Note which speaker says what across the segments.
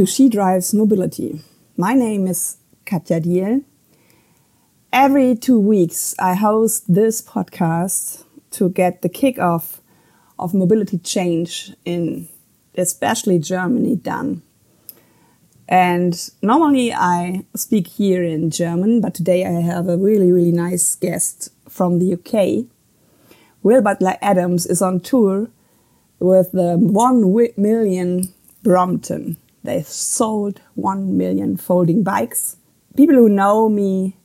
Speaker 1: To She Drives Mobility. My name is Katja Diehl. Every two weeks, I host this podcast to get the kickoff of mobility change in especially Germany done. And normally I speak here in German, but today I have a really, really nice guest from the UK. Will Butler Adams is on tour with the 1 million Brompton. They've sold 1 million folding bikes. People who know me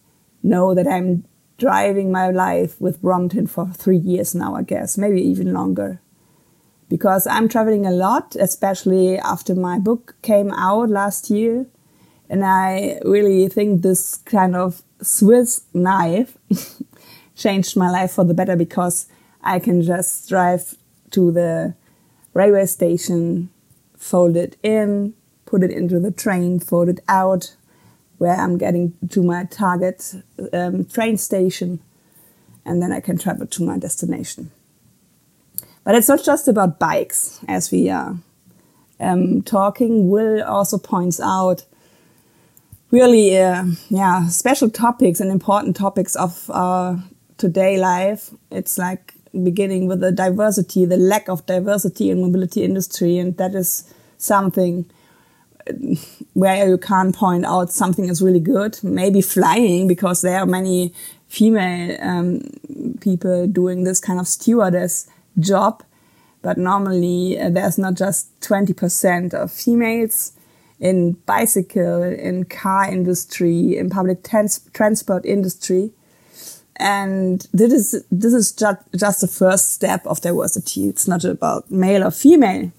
Speaker 1: know that I'm driving my life with Brompton for three years now, I guess, maybe even longer because I'm traveling a lot, especially after my book came out last year. And I really think this kind of Swiss knife changed my life for the better because I can just drive to the railway station, fold it in, put it into the train, fold it out, where I'm getting to my target um, train station, and then I can travel to my destination. But it's not just about bikes, as we are um, talking. Will also points out really, uh, yeah, special topics and important topics of our today life. It's like beginning with the diversity, the lack of diversity in mobility industry, and that is something where you can't point out something is really good. Maybe flying because there are many female um, people doing this kind of stewardess job. But normally uh, there's not just 20% of females in bicycle, in car industry, in public trans transport industry. And this is, this is just, just the first step of diversity. It's not about male or female.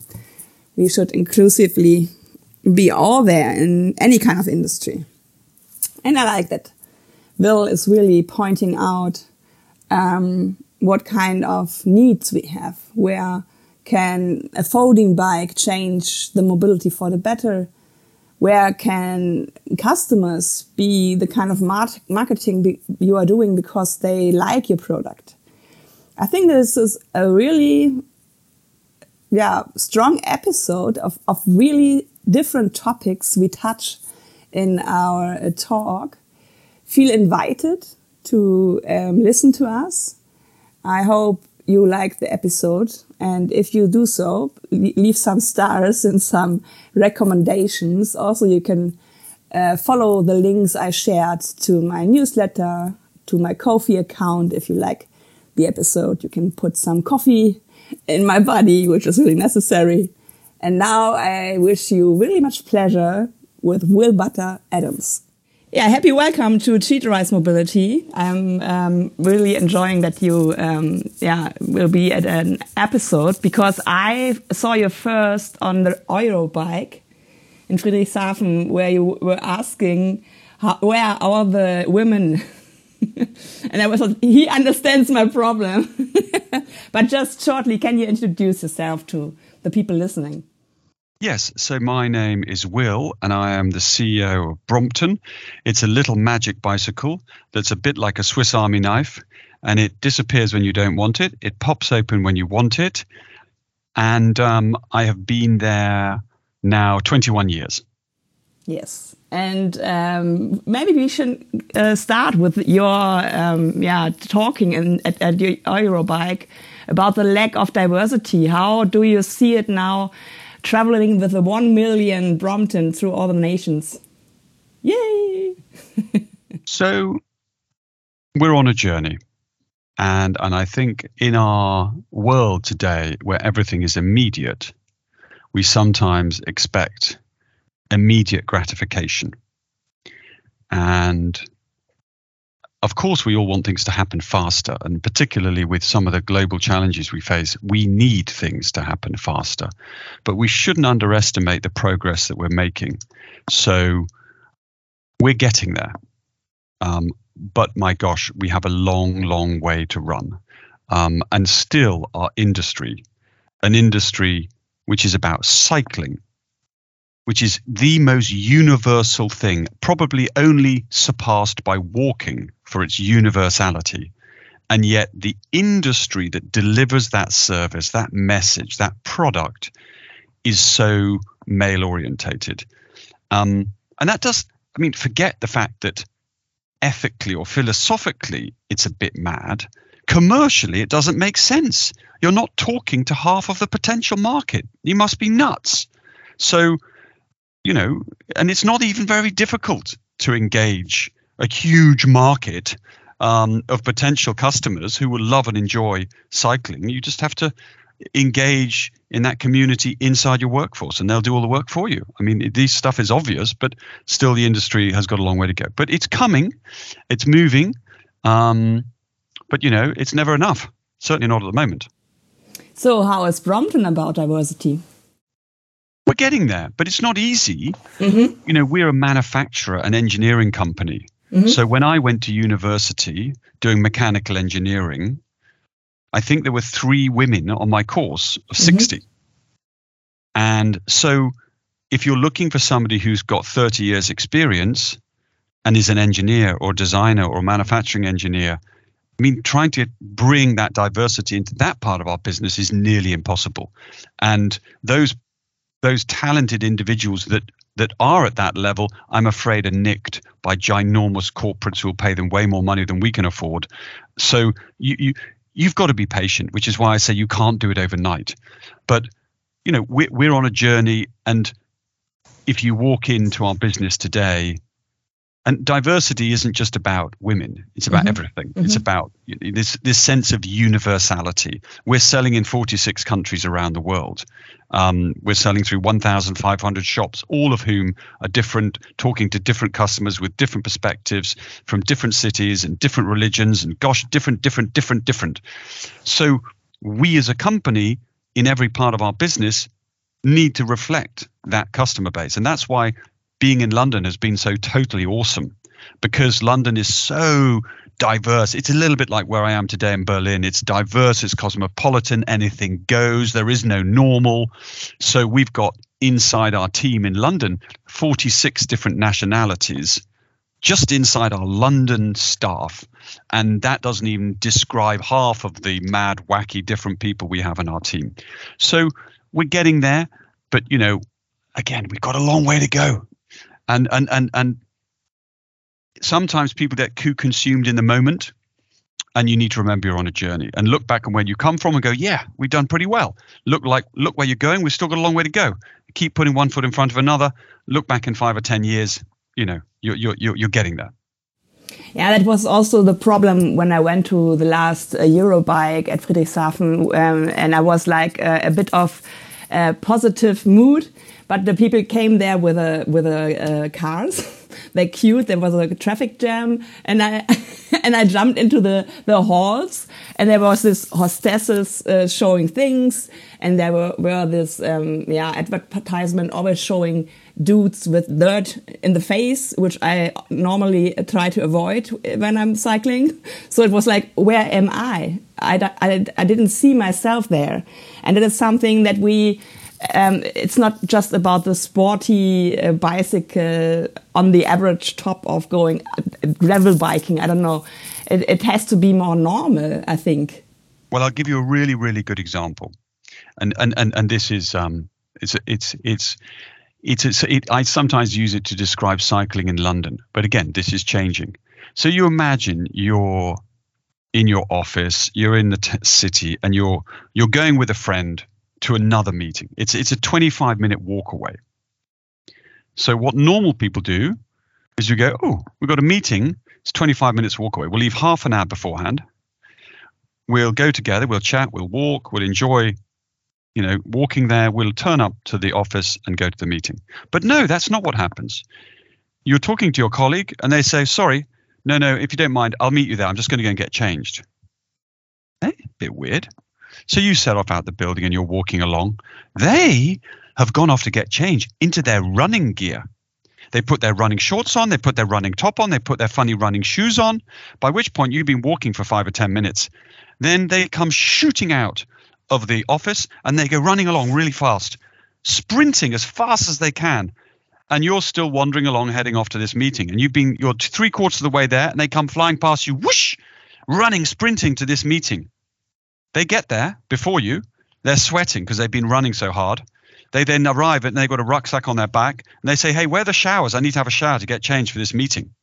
Speaker 1: We should inclusively be all there in any kind of industry. And I like that. Will is really pointing out um, what kind of needs we have. Where can a folding bike change the mobility for the better? Where can customers be the kind of marketing you are doing because they like your product? I think this is a really, yeah, strong episode of, of really different topics we touch in our uh, talk. Feel invited to um, listen to us I hope you like the episode. And if you do so, leave some stars and some recommendations. Also, you can uh, follow the links I shared to my newsletter, to my Ko-fi account. If you like the episode, you can put some coffee in my body, which is really necessary. And now I wish you really much pleasure with Will Butler Adams. Yeah, happy welcome to She Drives Mobility. I'm um, really enjoying that you, um, yeah, will be at an episode because I saw you first on the Eurobike in Friedrichshafen, where you were asking how, where are all the women. and I was like, he understands my problem. but just shortly, can you introduce yourself to the people listening?
Speaker 2: Yes, so my name is Will, and I am the CEO of Brompton. It's a little magic bicycle that's a bit like a Swiss Army knife, and it disappears when you don't want it. It pops open when you want it, and um, I have been there now 21 years.
Speaker 1: Yes, and um, maybe we should uh, start with your um, yeah talking in, at, at your Eurobike about the lack of diversity. How do you see it now? traveling with the 1 million Brompton through all the nations. Yay!
Speaker 2: so we're on a journey. And, and I think in our world today, where everything is immediate, we sometimes expect immediate gratification. And of course, we all want things to happen faster, and particularly with some of the global challenges we face, we need things to happen faster. But we shouldn't underestimate the progress that we're making. So we're getting there. Um, but my gosh, we have a long, long way to run. Um, and still, our industry, an industry which is about cycling, which is the most universal thing, probably only surpassed by walking for its universality. And yet, the industry that delivers that service, that message, that product is so male orientated. Um, and that does, I mean, forget the fact that ethically or philosophically it's a bit mad. Commercially, it doesn't make sense. You're not talking to half of the potential market. You must be nuts. So, you know, and it's not even very difficult to engage a huge market um, of potential customers who will love and enjoy cycling. You just have to engage in that community inside your workforce and they'll do all the work for you. I mean, this stuff is obvious, but still the industry has got a long way to go. But it's coming, it's moving, um, but you know, it's never enough. Certainly not at the moment.
Speaker 1: So, how is Brompton about diversity?
Speaker 2: We're getting there, but it's not easy. Mm-hmm. You know, we're a manufacturer, an engineering company. Mm-hmm. So when I went to university doing mechanical engineering, I think there were three women on my course of mm-hmm. 60. And so if you're looking for somebody who's got 30 years experience and is an engineer or designer or manufacturing engineer, I mean, trying to bring that diversity into that part of our business is nearly impossible. And those those talented individuals that that are at that level, I'm afraid, are nicked by ginormous corporates who will pay them way more money than we can afford. So you, you you've got to be patient, which is why I say you can't do it overnight. But you know, we're we're on a journey, and if you walk into our business today, and diversity isn't just about women; it's about mm-hmm. everything. Mm-hmm. It's about this this sense of universality. We're selling in 46 countries around the world. Um, we're selling through 1,500 shops, all of whom are different, talking to different customers with different perspectives from different cities and different religions, and gosh, different, different, different, different. So we as a company in every part of our business need to reflect that customer base. And that's why being in London has been so totally awesome because London is so diverse. It's a little bit like where I am today in Berlin. It's diverse, it's cosmopolitan, anything goes. There is no normal. So we've got inside our team in London 46 different nationalities just inside our London staff. And that doesn't even describe half of the mad, wacky, different people we have in our team. So we're getting there. But, you know, again, we've got a long way to go. And, and, and, and sometimes people get too consumed in the moment and you need to remember you're on a journey. And look back on where you come from and go yeah we've done pretty well. Look like look where you're going we've still got a long way to go. Keep putting one foot in front of another. Look back in five or ten years you know you're you're you're getting there.
Speaker 1: Yeah, that was also the problem when I went to the last uh, Eurobike at Friedrichshafen, um, and I was like uh, a bit of a positive mood, but the people came there with a with a uh, cars they queued. There was a traffic jam, and I and I jumped into the the halls, and there was this hostesses uh, showing things, and there were were this um, yeah advertisement always showing dudes with dirt in the face, which I normally try to avoid when I'm cycling. So it was like, where am I? I, I, I didn't see myself there. And it is something that we um, it's not just about the sporty uh, bicycle on the average top of going uh, gravel biking. I don't know. It, it, has to be more normal, I think.
Speaker 2: Well, I'll give you a really, really good example, and and and, and this is um, it's it's it's. It's, it's it, I sometimes use it to describe cycling in London, but again, this is changing. So you imagine you're in your office, you're in the t- city, and you're you're going with a friend to another meeting. It's it's a 25 minute walk away. So what normal people do is you go, oh, we've got a meeting. It's 25 minutes walk away. We'll leave half an hour beforehand. We'll go together. We'll chat. We'll walk. We'll enjoy, you know, walking there. We'll turn up to the office and go to the meeting. But no, that's not what happens. You're talking to your colleague, and they say, sorry, no, no, if you don't mind, I'll meet you there. I'm just going to go and get changed. Eh? Bit weird. So you set off out the building and you're walking along. They have gone off to get change into their running gear. They put their running shorts on, they put their running top on, they put their funny running shoes on, by which point you've been walking for five or 10 minutes. Then they come shooting out of the office and they go running along really fast, sprinting as fast as they can. And you're still wandering along, heading off to this meeting. And you've been, you're three quarters of the way there, and they come flying past you, whoosh, running, sprinting to this meeting. They get there before you. They're sweating because they've been running so hard. They then arrive and they've got a rucksack on their back and they say, Hey, where are the showers? I need to have a shower to get changed for this meeting.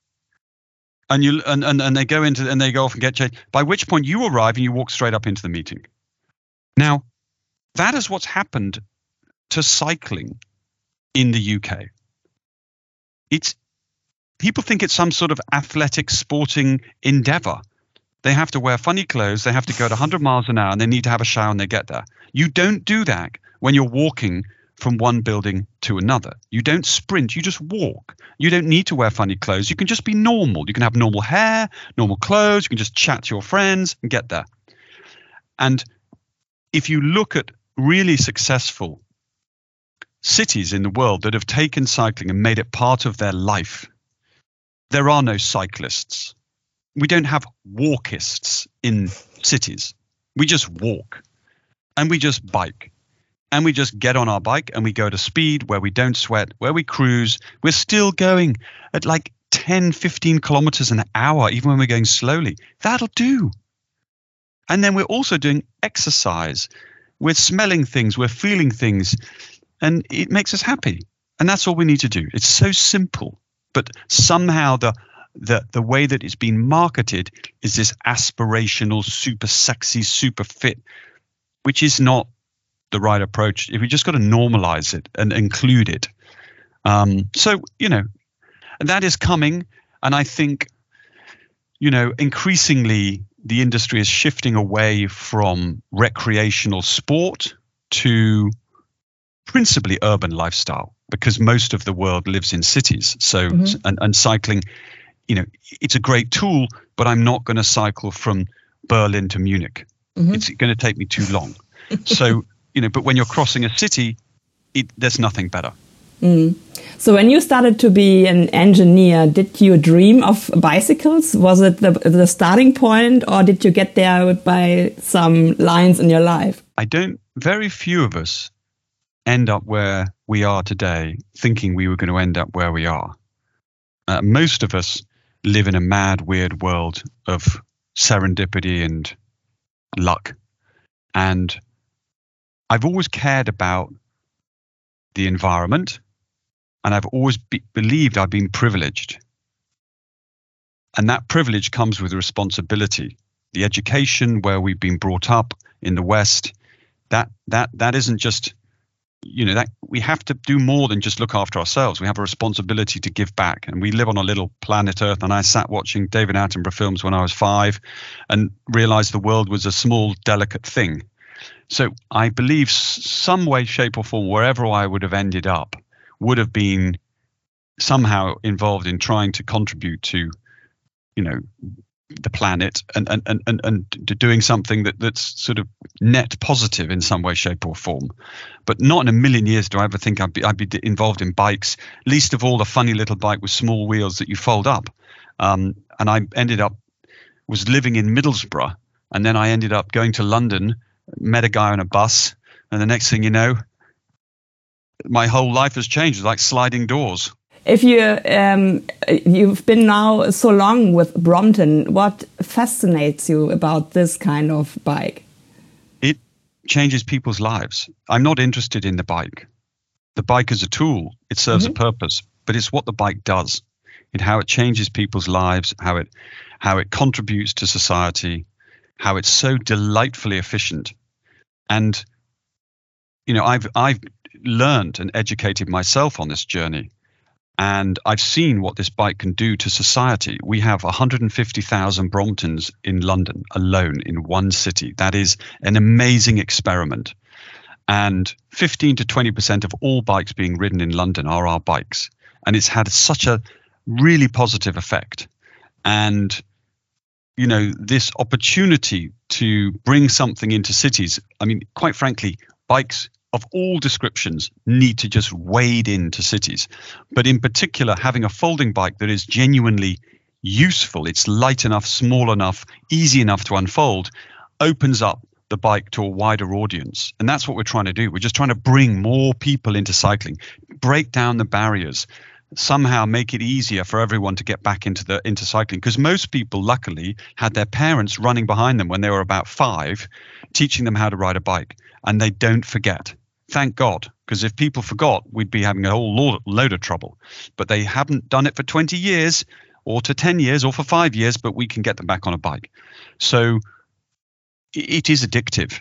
Speaker 2: And you and, and, and they go into and they go off and get changed. By which point you arrive and you walk straight up into the meeting. Now, that is what's happened to cycling in the UK. It's people think it's some sort of athletic sporting endeavor. They have to wear funny clothes, they have to go to 100 miles an hour, and they need to have a shower when they get there. You don't do that when you're walking from one building to another. You don't sprint, you just walk. You don't need to wear funny clothes. You can just be normal. You can have normal hair, normal clothes, you can just chat to your friends and get there. And if you look at really successful cities in the world that have taken cycling and made it part of their life, there are no cyclists. We don't have walkists in cities. We just walk and we just bike and we just get on our bike and we go to speed where we don't sweat, where we cruise. We're still going at like 10, 15 kilometers an hour, even when we're going slowly. That'll do. And then we're also doing exercise. We're smelling things, we're feeling things, and it makes us happy. And that's all we need to do. It's so simple. But somehow the the the way that it's been marketed is this aspirational, super sexy, super fit, which is not the right approach. If we just got to normalize it and include it. Um, so you know, that is coming, and I think, you know, increasingly the industry is shifting away from recreational sport to principally urban lifestyle because most of the world lives in cities. So mm-hmm. and, and cycling, you know, it's a great tool, but I'm not going to cycle from Berlin to Munich. Mm-hmm. It's going to take me too long. so you know, but when you're crossing a city, it, there's nothing better.
Speaker 1: Mm. So when you started to be an engineer, did you dream of bicycles? Was it the, the starting point or did you get there by some lines in your life?
Speaker 2: I don't, very few of us end up where we are today thinking we were going to end up where we are. Uh, most of us live in a mad, weird world of serendipity and luck. And I've always cared about the environment and I've always be- believed I've been privileged. And that privilege comes with responsibility. The education where we've been brought up in the West, that that that isn't just you know that we have to do more than just look after ourselves. We have a responsibility to give back. And we live on a little planet earth. And i sat watching david attenborough films when i was five and realized the world was a small delicate thing. So I believe some way, shape, or form, wherever I would have ended up, would have been somehow involved in trying to contribute to, you know, the planet and and and and, doing something that that's sort of net positive in some way, shape, or form. But not in a million years do I ever think I'd be I'd be involved in bikes. Least of all the funny little bike with small wheels that you fold up. Um, and I ended up was living in Middlesbrough, and then I ended up going to London met a guy on a bus, and the next thing you know, my whole life has changed. Like sliding doors.
Speaker 1: If you um, you've been now so long with Brompton, what fascinates you about this kind of bike?
Speaker 2: It changes people's lives. I'm not interested in the bike. The bike is a tool. It serves mm -hmm. a mm-hmm. purpose, but it's what the bike does. It how it changes people's lives, how it how it contributes to society, how it's so delightfully efficient. And you know, I've I've learned and educated myself on this journey. And I've seen what this bike can do to society. We have 150,000 Bromptons in London alone in one city. That is an amazing experiment. And 15 to 20% of all bikes being ridden in London are our bikes. And it's had such a really positive effect. And you know this opportunity to bring something into cities i mean quite frankly bikes of all descriptions need to just wade into cities but in particular having a folding bike that is genuinely useful it's light enough small enough easy enough to unfold opens up the bike to a wider audience. And that's what we're trying to do. We're just trying to bring more people into cycling break down the barriers somehow make it easier for everyone to get back into the into cycling. Because most people luckily had their parents running behind them when they were about 5 teaching them how to ride a bike and they don't forget Thank God, because if people forgot, we'd be having a whole load, load of trouble. But they haven't done it for 20 years or to 10 years or for five years, but we can get them back on a bike. So it is addictive.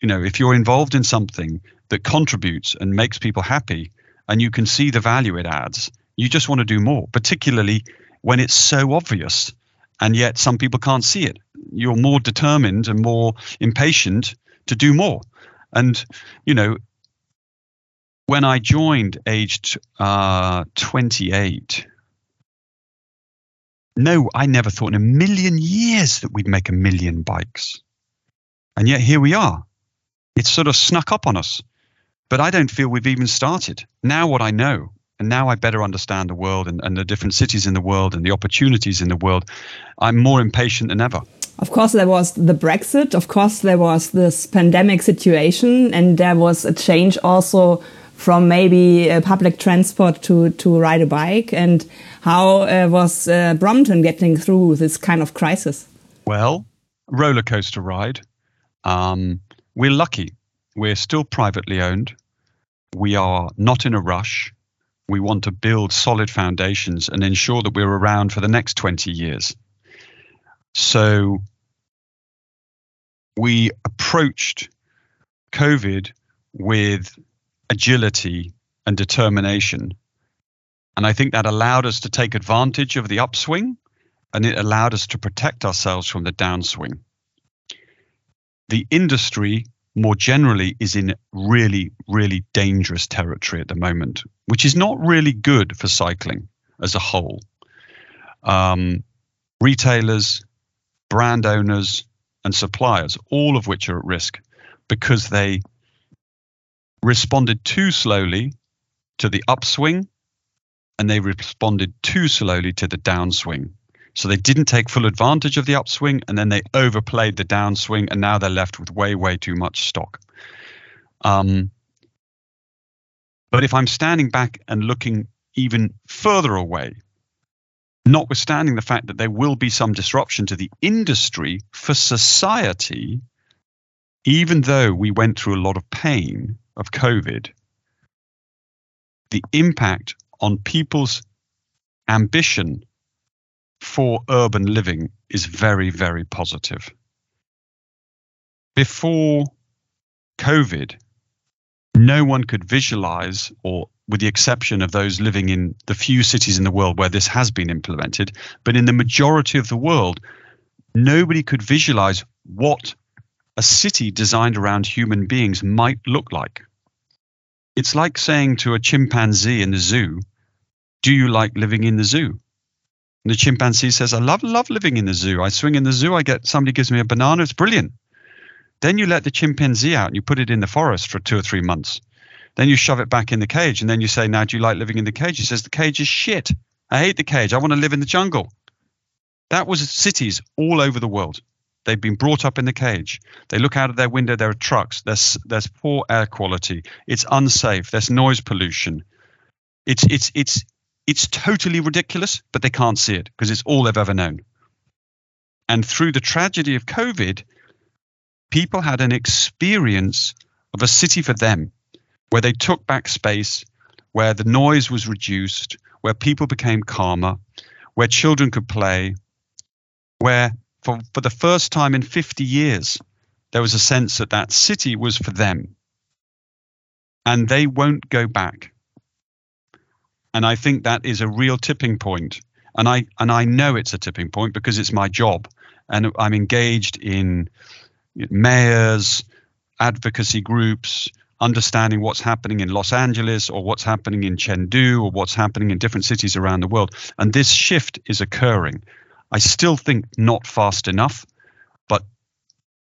Speaker 2: You know, if you're involved in something that contributes and makes people happy and you can see the value it adds, you just want to do more, particularly when it's so obvious and yet some people can't see it. You're more determined and more impatient to do more. And, you know, when I joined aged uh, 28, no, I never thought in a million years that we'd make a million bikes. And yet here we are. It's sort of snuck up on us. But I don't feel we've even started. Now, what I know, and now I better understand the world and, and the different cities in the world and the opportunities in the world, I'm more impatient than ever.
Speaker 1: Of course, there was the Brexit. Of course, there was this pandemic situation, and there was a change also from maybe uh, public transport to to ride a bike. And how uh, was uh, Brompton getting through this kind of crisis?
Speaker 2: Well, roller coaster ride. Um, we're lucky. We're still privately owned. We are not in a rush. We want to build solid foundations and ensure that we're around for the next 20 years. So we approached COVID with agility and determination. And I think that allowed us to take advantage of the upswing and it allowed us to protect ourselves from the downswing. The industry more generally is in really, really dangerous territory at the moment, which is not really good for cycling as a whole. Um, retailers, brand owners, and suppliers, all of which are at risk because they responded too slowly to the upswing and they responded too slowly to the downswing. So they didn't take full advantage of the upswing and then they overplayed the downswing and now they're left with way, way too much stock. Um, but if I'm standing back and looking even further away, notwithstanding the fact that there will be some disruption to the industry for society, even though we went through a lot of pain of COVID, the impact on people's ambition for urban living is very, very positive. Before COVID, no one could visualize, or with the exception of those living in the few cities in the world where this has been implemented, but in the majority of the world, nobody could visualize what a city designed around human beings might look like. It's like saying to a chimpanzee in the zoo, Do you like living in the zoo? And the chimpanzee says, I love love living in the zoo. I swing in the zoo, I get somebody gives me a banana, it's brilliant. Then you let the chimpanzee out and you put it in the forest for two or three months. Then you shove it back in the cage and then you say, Now do you like living in the cage? He says, The cage is shit. I hate the cage. I want to live in the jungle. That was cities all over the world. They've been brought up in the cage. They look out of their window, there are trucks, there's there's poor air quality, it's unsafe, there's noise pollution. It's it's it's it's totally ridiculous, but they can't see it because it's all they've ever known. And through the tragedy of COVID, people had an experience of a city for them where they took back space, where the noise was reduced, where people became calmer, where children could play, where for, for the first time in 50 years, there was a sense that that city was for them. And they won't go back. And I think that is a real tipping point. And I and I know it's a tipping point because it's my job, and I'm engaged in mayors, advocacy groups, understanding what's happening in Los Angeles or what's happening in Chengdu or what's happening in different cities around the world. And this shift is occurring. I still think not fast enough, but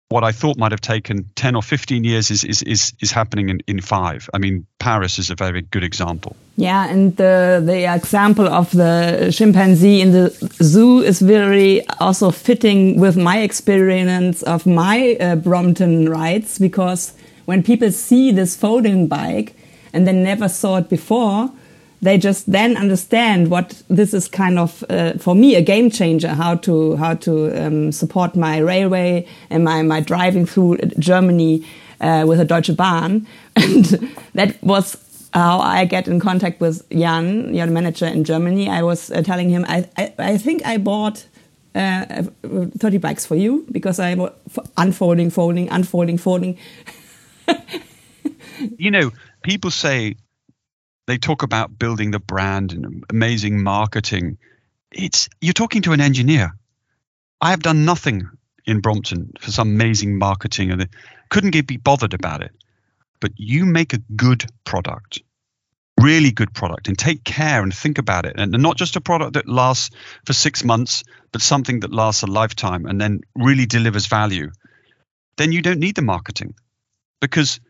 Speaker 2: what I thought might have taken 10 or 15 years is, is, is, is happening in, in five. I mean, Paris is a very good example.
Speaker 1: Yeah, and the, the example of the chimpanzee in the zoo is very also fitting with my experience of my uh, Brompton rides because when people see this folding bike and they never saw it before, they just then understand what this is kind of uh, for me a game changer how to how to um, support my railway and my my driving through Germany uh, with a Deutsche Bahn, and that was how I get in contact with Jan, your manager in Germany. I was uh, telling him, I, I, I, think I bought uh, 30 bikes for you because I am unfolding, folding, unfolding, folding.
Speaker 2: you know, people say they talk about building the brand and amazing marketing. It's you're talking to an engineer. I have done nothing in Brompton for some amazing marketing and couldn't be bothered about it. But you make a good product, really good product, and take care and think about it. And not just a product that lasts for six months, but something that lasts a lifetime and then really delivers value. Then you don't need the marketing because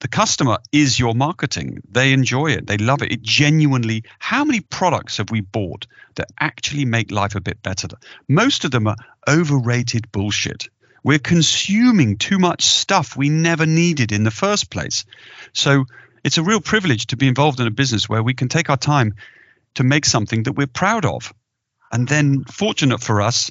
Speaker 2: the customer is your marketing. They enjoy it. They love it. It genuinely, how many products have we bought that actually make life a bit better? Most of them are overrated bullshit. We're consuming too much stuff we never needed in the first place. So it's a real privilege to be involved in a business where we can take our time to make something that we're proud of. And then, fortunate for us,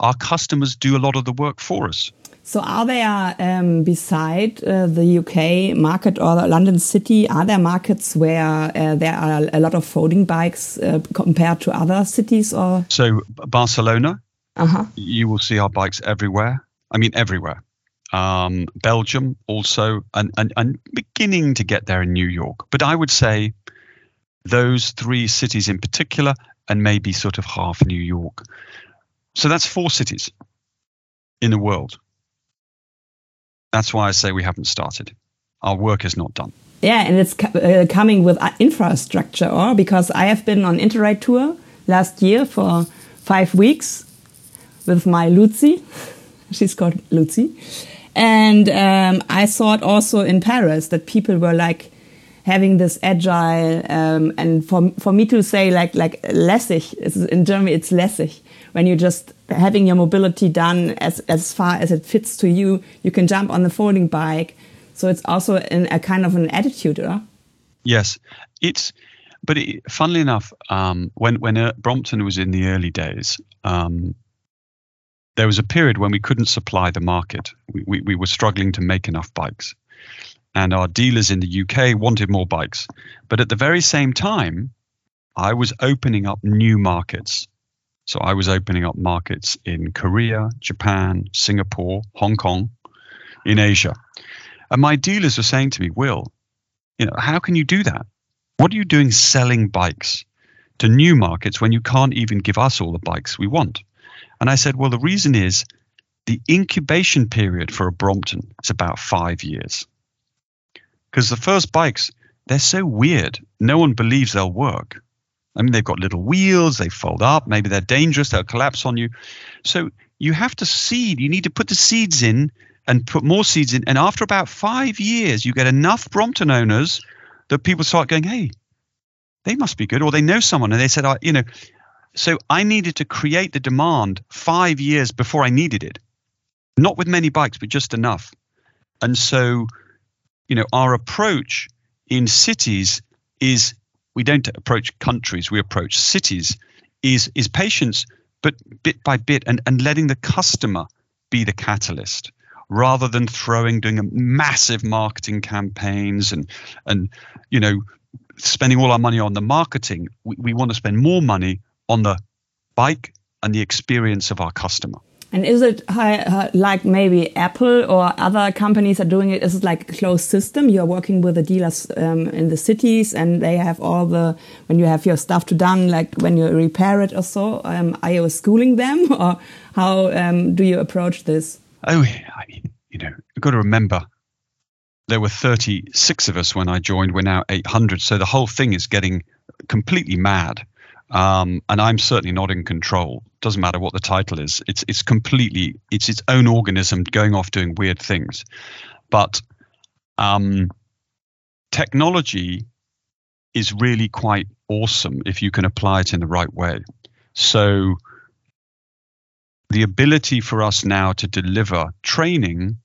Speaker 2: our customers do a lot of the work for us.
Speaker 1: So, are there, um, beside uh, the UK market or London City, are there markets where uh, there are a lot of folding bikes uh, compared to other cities? Or
Speaker 2: so, Barcelona, -huh. you will see our bikes everywhere. I mean, everywhere. Um, Belgium also, and, and and beginning to get there in New York. But I would say those three cities in particular, and maybe sort of half New York. So that's four cities in the world that's why I say we haven't started. Our work is not done.
Speaker 1: Yeah, and it's uh, coming with uh, infrastructure, or because I have been on Interrail tour last year for five weeks with my Lucy. She's called Lucy. And um, I saw it also in Paris that people were like having this agile um, and for for me to say like like lässig in Germany it's lässig. When you're just having your mobility done as as far as it fits to you you can jump on the folding bike. So it's also in a kind of an attitude huh?
Speaker 2: yes. It's but it, funnily enough um, when when uh, Brompton was in the early days um, there was a period when we couldn't supply the market. We, we, we were struggling to make enough bikes and our dealers in the UK wanted more bikes. But at the very same time, I was opening up new markets. So I was opening up markets in Korea, Japan, Singapore, Hong Kong, in Asia. And my dealers were saying to me, Will, you know, how can you do that? What are you doing selling bikes to new markets when you can't even give us all the bikes we want? And I said, well, the reason is the incubation period for a Brompton is about five years because the first bikes they're so weird. No one believes they'll work. I mean, they've got little wheels, they fold up, maybe they're dangerous, they'll collapse on you. So you have to seed. You need to put the seeds in and put more seeds in. And after about five years, you get enough Brompton owners that people start going, hey, they must be good, or they know someone. And they said, oh, you know, so I needed to create the demand five years before I needed it. Not with many bikes, but just enough. And so you know, our approach in cities is we don't approach countries, we approach cities, is is patience, but bit by bit and, and letting the customer be the catalyst rather than throwing doing a massive marketing campaigns and and you know spending all our money on the marketing. We, we want to spend more money on the bike and the experience of our customer
Speaker 1: and is it uh, like maybe Apple or other companies are doing it? Is it like a closed system? You are working with the dealers um, in the cities, and they have all the when you have your stuff to done, like when you repair it or so. Um, are you schooling them, or how um, do you approach this?
Speaker 2: Oh, I mean, you know, you've got to remember there were 36 of us when I joined. We're now 800, so the whole thing is getting completely mad. Um, and I'm certainly not in control. Doesn't matter what the title is. It's it's completely it's its own organism going off doing weird things. But um, technology is really quite awesome if you can apply it in the right way. So the ability for us now to deliver training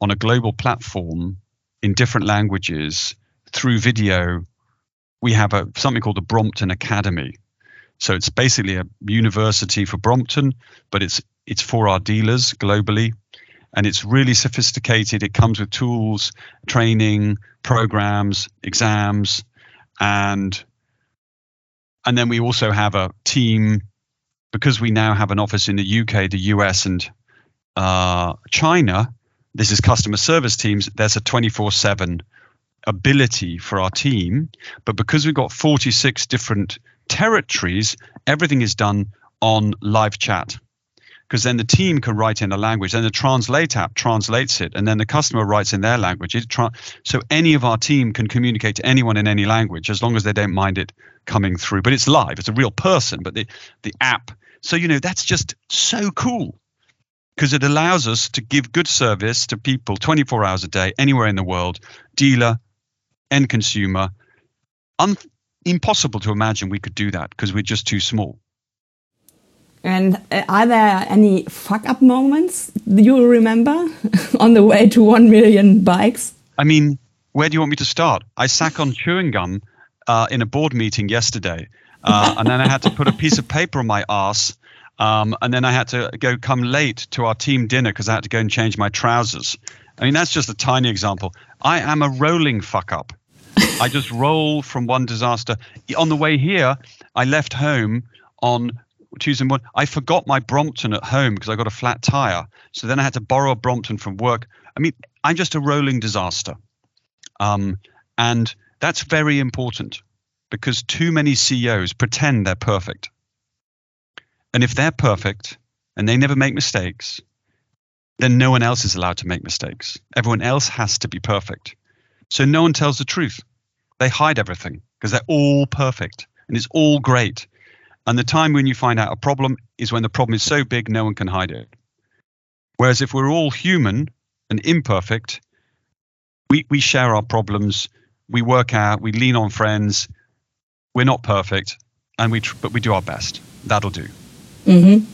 Speaker 2: on a global platform in different languages through video we have a something called the Brompton Academy so it's basically a university for Brompton, but it's it's for our dealers globally, and it's really sophisticated. It comes with tools, training, programs, exams, and and then we also have a team because we now have an office in the UK, the US, and uh, China. This is customer service teams. There's a 24/7 ability for our team, but because we've got 46 different territories, everything is done on live chat because then the team can write in a language, then the translate app translates it, and then the customer writes in their language. Tra- so any of our team can communicate to anyone in any language as long as they don't mind it coming through. But it's live; it's a real person. But the the app, so you know that's just so cool because it allows us to give good service to people 24 hours a day, anywhere in the world, dealer, end consumer. Un- impossible to imagine we could do that because we're just too small.
Speaker 1: And uh, are there any fuck up moments you remember on the way to 1 million bikes?
Speaker 2: I mean, where do you want me to start? I sat on chewing gum uh, in a board meeting yesterday, uh, and then I had to put a piece of paper on my ass. Um, and then I had to go come late to our team dinner because I had to go and change my trousers. I mean, that's just a tiny example. I am a rolling fuck up. I just roll from one disaster. On the way here, I left home on Tuesday morning. I forgot my Brompton at home because I got a flat tire. So then I had to borrow a Brompton from work. I mean, I'm just a rolling disaster. Um, and that's very important because too many CEOs pretend they're perfect. And if they're perfect and they never make mistakes, then no one else is allowed to make mistakes. Everyone else has to be perfect. So no one tells the truth. They hide everything because they're all perfect and it's all great. And the time when you find out a problem is when the problem is so big no one can hide it. Whereas if we're all human and imperfect, we, we share our problems, we work out, we lean on friends. We're not perfect, and we tr- but we do our best. That'll do.
Speaker 1: Mm-hmm.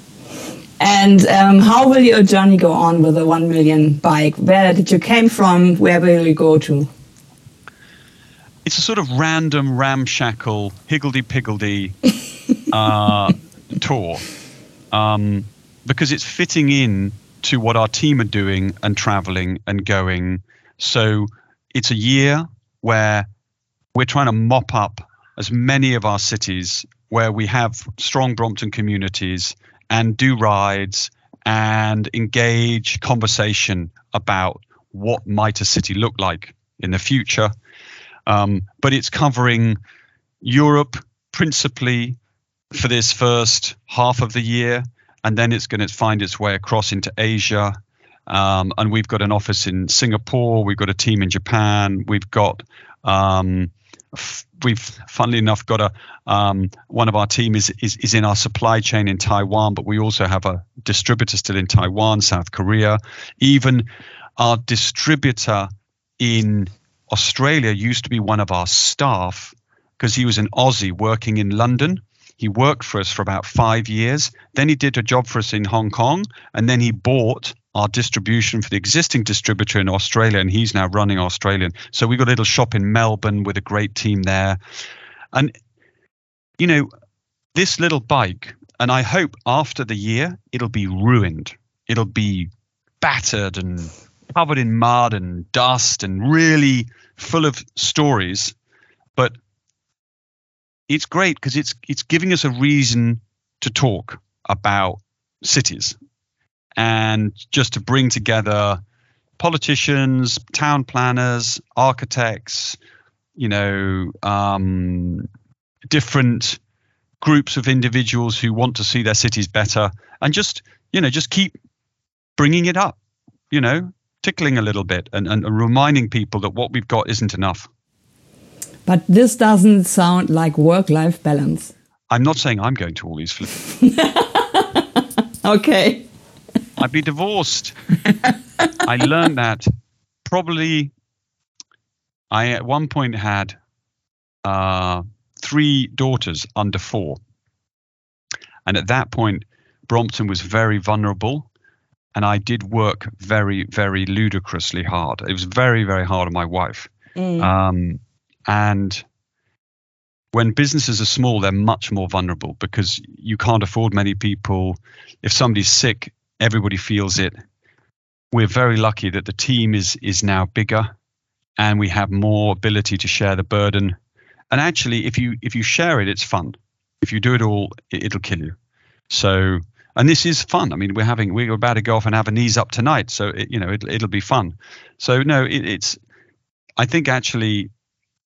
Speaker 1: And um, how will your journey go on with the one million bike? Where did you came from? Where will you go to?
Speaker 2: It's a sort of random, ramshackle, higgledy piggledy uh, tour um, because it's fitting in to what our team are doing and traveling and going. So it's a year where we're trying to mop up as many of our cities where we have strong Brompton communities and do rides and engage conversation about what might a city look like in the future. Um, but it's covering Europe principally, for this first half of the year, and then it's going to find its way across into Asia. Um, and we've got an office in Singapore. We've got a team in Japan. We've got um, f- we've funnily enough got a um, one of our team is, is is in our supply chain in Taiwan, but we also have a distributor still in Taiwan, South Korea. Even our distributor in Australia used to be one of our staff because he was an Aussie working in London he worked for us for about five years. Then he did a job for us in Hong Kong, and then he bought our distribution for the existing distributor in Australia, and he's now running Australian. So we've got a little shop in Melbourne with a great team there. And, you know, this little bike, and I hope after the year, it'll be ruined. It'll be battered and covered in mud and dust and really full of stories. But it's great because it's it's giving us a reason to talk about cities and just to bring together politicians, town planners, architects, you know, um, different groups of individuals who want to see their cities better, and just you know just keep bringing it up, you know, tickling a little bit and, and reminding people that what we've got isn't enough.
Speaker 1: But this doesn't sound like work life balance.
Speaker 2: I'm not saying I'm going to all these flips.
Speaker 1: okay.
Speaker 2: I'd be divorced. I learned that probably I at one point had uh, three daughters under four. And at that point, Brompton was very vulnerable. And I did work very, very ludicrously hard. It was very, very hard on my wife. Mm. Um, and when businesses are small, they're much more vulnerable because you can't afford many people. If somebody's sick, everybody feels it. we're very lucky that the team is is now bigger and we have more ability to share the burden and actually if you if you share it it's fun if you do it all it, will kill you so and this is fun. I mean we're having we're about to go off and have a knees up tonight. So it, you know it, it'll be fun. So no it, it's i think actually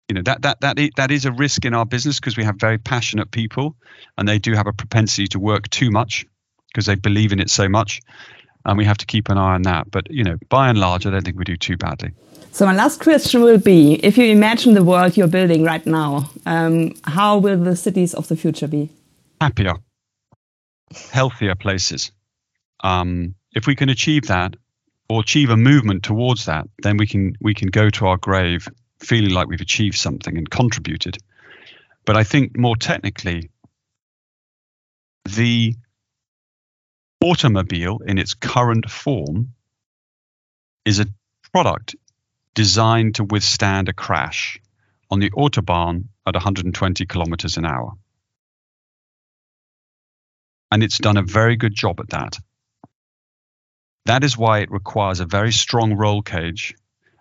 Speaker 2: you know that that that that is a risk in our business because we have very passionate people and they do have a propensity to work too much because they believe in it so much. And we have to keep an eye on that. But you know by and large i don't think we do too badly.
Speaker 1: So my last question will be if you imagine the world you're building right now um, how will the cities of the future be?
Speaker 2: Happier healthier places um, if we can achieve that or achieve a movement towards that then we can we can go to our grave feeling like we've achieved something and contributed. But I think more technically, the automobile in its current form is a product designed to withstand a crash on the autobahn at 120 kilometers an hour. And it's done a very good job at that. That is why it requires a very strong roll cage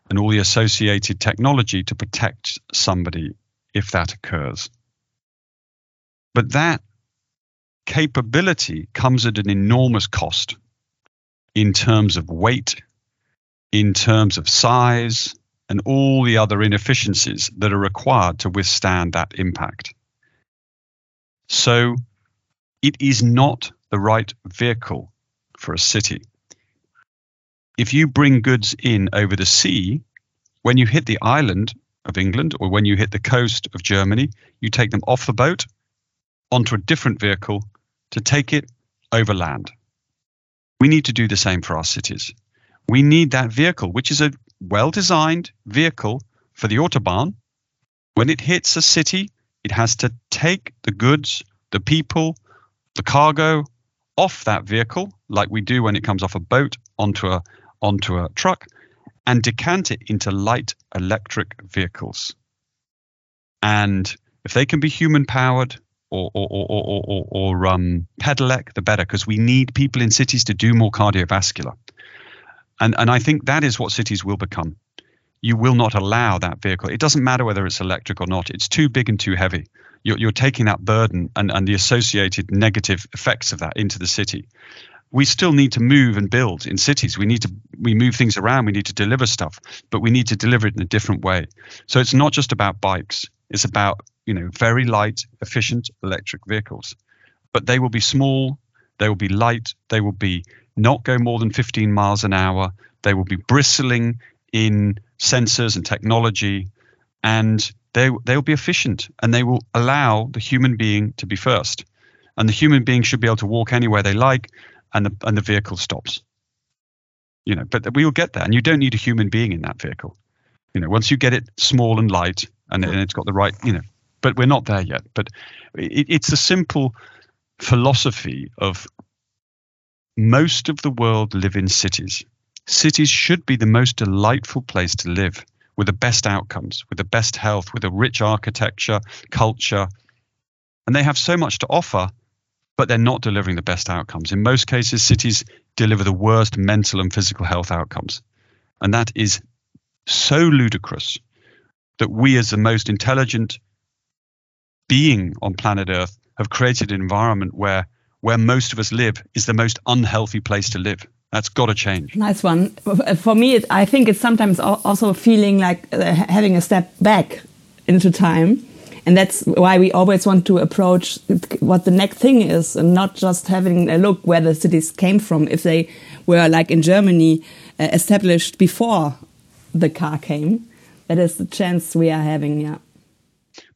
Speaker 2: and all the associated technology to protect somebody if that occurs. But that capability comes at an enormous cost in terms of weight, in terms of size, and all the other inefficiencies that are required to withstand that impact. So it is not the right vehicle for a city if you bring goods in over the sea, when you hit the island of England or when you hit the coast of Germany, you take them off the boat onto a different vehicle to take it over land. We need to do the same for our cities. We need that vehicle, which is a well designed vehicle for the Autobahn. When it hits a city, it has to take the goods, the people, the cargo off that vehicle, like we do when it comes off a boat onto a onto a truck and decant it into light electric vehicles. And if they can be human powered or, or, or, or, or, or um, pedelec, the better, because we need people in cities to do more cardiovascular. And, and I think that is what cities will become. You will not allow that vehicle. It doesn't matter whether it's electric or not, it's too big and too heavy. You're, you're taking that burden and, and the associated negative effects of that into the city we still need to move and build in cities. We need to we move things around. We need to deliver stuff, but we need to deliver it in a different way. So it's not just about bikes. It's about you know very light, efficient electric vehicles, but they will be small. They will be light. They will be not go more than 15 miles an hour. They will be bristling in sensors and technology, and they they will be efficient and they will allow the human being to be first. And the human being should be able to walk anywhere they like and the and the vehicle stops. You know, but we will get there, and you don't need a human being in that vehicle. You know, once you get it small and light, and, and it's got the right, you know, but we're not there yet. But it, it's a simple philosophy of most of the world live in cities. Cities should be the most delightful place to live with the best outcomes, with the best health, with a rich architecture, culture. And they have so much to offer but they're not delivering the best outcomes. In most cases, cities deliver the worst mental and physical health outcomes. And that is so ludicrous that we, as the most intelligent being on planet Earth, have created an environment where where most of us live is the most unhealthy place to live. That's got to change.
Speaker 1: Nice one. For me, I think it's sometimes also feeling like uh, having a step back into time and that's why we always want to approach what the next thing is and not just having a look where the cities came from. If they were like in Germany uh, established before the car came, that is the chance we are having. Yeah.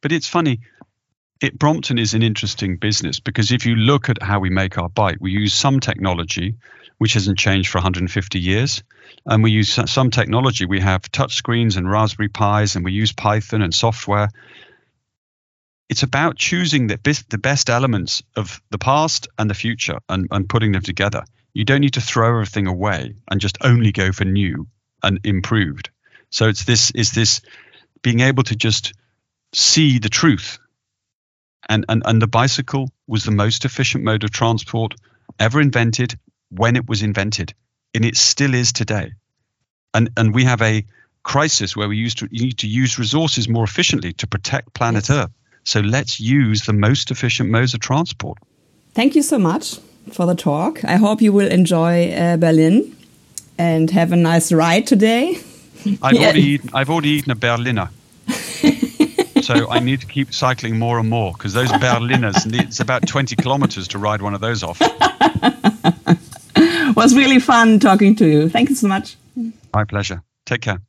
Speaker 2: But it's funny. It, Brompton is an interesting business because if you look at how we make our bike, we use some technology which hasn't changed for 150 years. And we use some technology. We have touch screens and Raspberry Pis, and we use Python and software it's about choosing the best, the best elements of the past and the future and, and putting them together. You don't need to throw everything away and just only go for new and improved. So it's this is this being able to just see the truth. And, and and the bicycle was the most efficient mode of transport ever invented when it was invented. and it still is today. And and we have a crisis where we used to you need to use resources more efficiently to protect planet. Earth. So let's use the most efficient modes of transport.
Speaker 1: Thank you so much for the talk. I hope you will enjoy uh, Berlin and have a nice ride today.
Speaker 2: I've yeah. already eaten, I've already eaten a Berliner. so I need to keep cycling more and more because those Berliners, it's about 20 kilometers to ride one of those off.
Speaker 1: was really fun talking to you. Thank you so much.
Speaker 2: My pleasure. Take care.